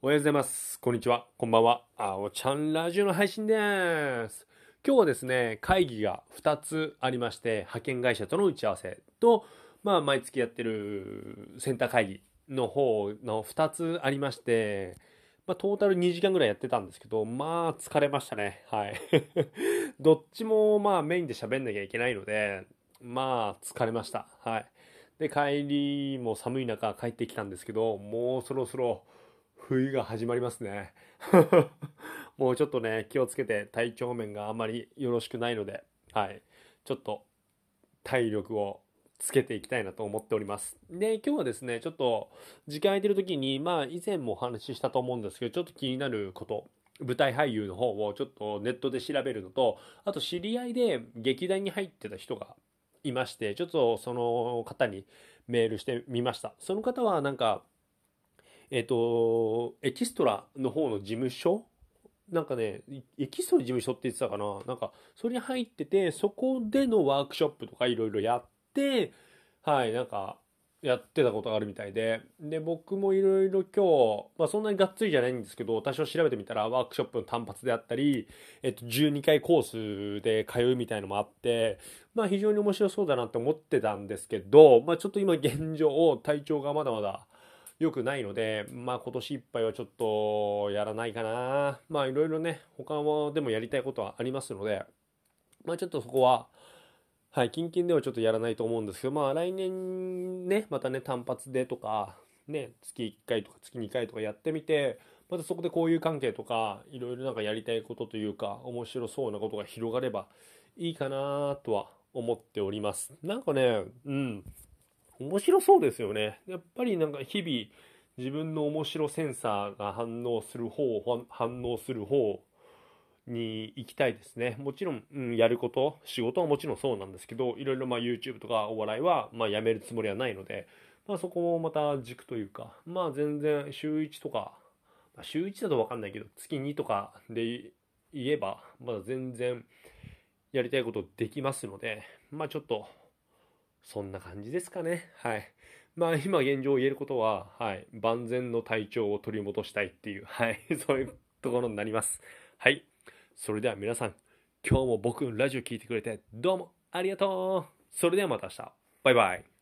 おはようございます。こんにちは。こんばんは。あおちゃんラジオの配信です。今日はですね、会議が2つありまして、派遣会社との打ち合わせと、まあ、毎月やってるセンター会議の方の2つありまして、まあ、トータル2時間ぐらいやってたんですけど、まあ、疲れましたね。はい。どっちも、まあ、メインで喋んなきゃいけないので、まあ、疲れました。はい。で、帰りも寒い中帰ってきたんですけど、もうそろそろ冬が始まりますね。もうちょっとね、気をつけて体調面があまりよろしくないので、はい。ちょっと体力をつけていきたいなと思っております。で、今日はですね、ちょっと時間空いてる時に、まあ以前もお話ししたと思うんですけど、ちょっと気になること、舞台俳優の方をちょっとネットで調べるのと、あと知り合いで劇団に入ってた人がいまして、ちょっとその方にメールしてみました。その方はなんか、えっ、と、エキストラの方の事務所？なんかね、エキストラ事務所って言ってたかな？なんか、それに入ってて、そこでのワークショップとかいろいろやって、はい、なんか、やってたことがあるみたいで、で、僕もいろいろ今日、まあそんなにがっつりじゃないんですけど、多少調べてみたらワークショップの単発であったり、えっと、12回コースで通うみたいのもあって、まあ非常に面白そうだなって思ってたんですけど、まあちょっと今現状、体調がまだまだ良くないので、まあ今年いっぱいはちょっとやらないかな。まあいろいろね、他もでもやりたいことはありますので、まあちょっとそこは、はい、近々ではちょっとやらないと思うんですけど、まあ来年ね、またね、単発でとか、ね、月1回とか月2回とかやってみて、またそこで交友関係とか、いろいろなんかやりたいことというか、面白そうなことが広がればいいかなとは思っております。なんかね、うん、面白そうですよね。やっぱりなんか日々、自分の面白センサーが反応する方、反応する方に行きたいですね。もちろん、うん、やること、仕事はもちろんそうなんですけど、いろいろまあ YouTube とかお笑いはまあやめるつもりはないので、まあそこもまた軸というか、まあ全然週1とか、まあ、週1だとわかんないけど、月2とかで言えば、まだ全然やりたいことできますので、まあちょっと、そんな感じですかね。はい。まあ今現状言えることは、はい。万全の体調を取り戻したいっていう、はい。そういうところになります。はい。それでは皆さん、今日も僕のラジオ聴いてくれてどうもありがとうそれではまた明日。バイバイ。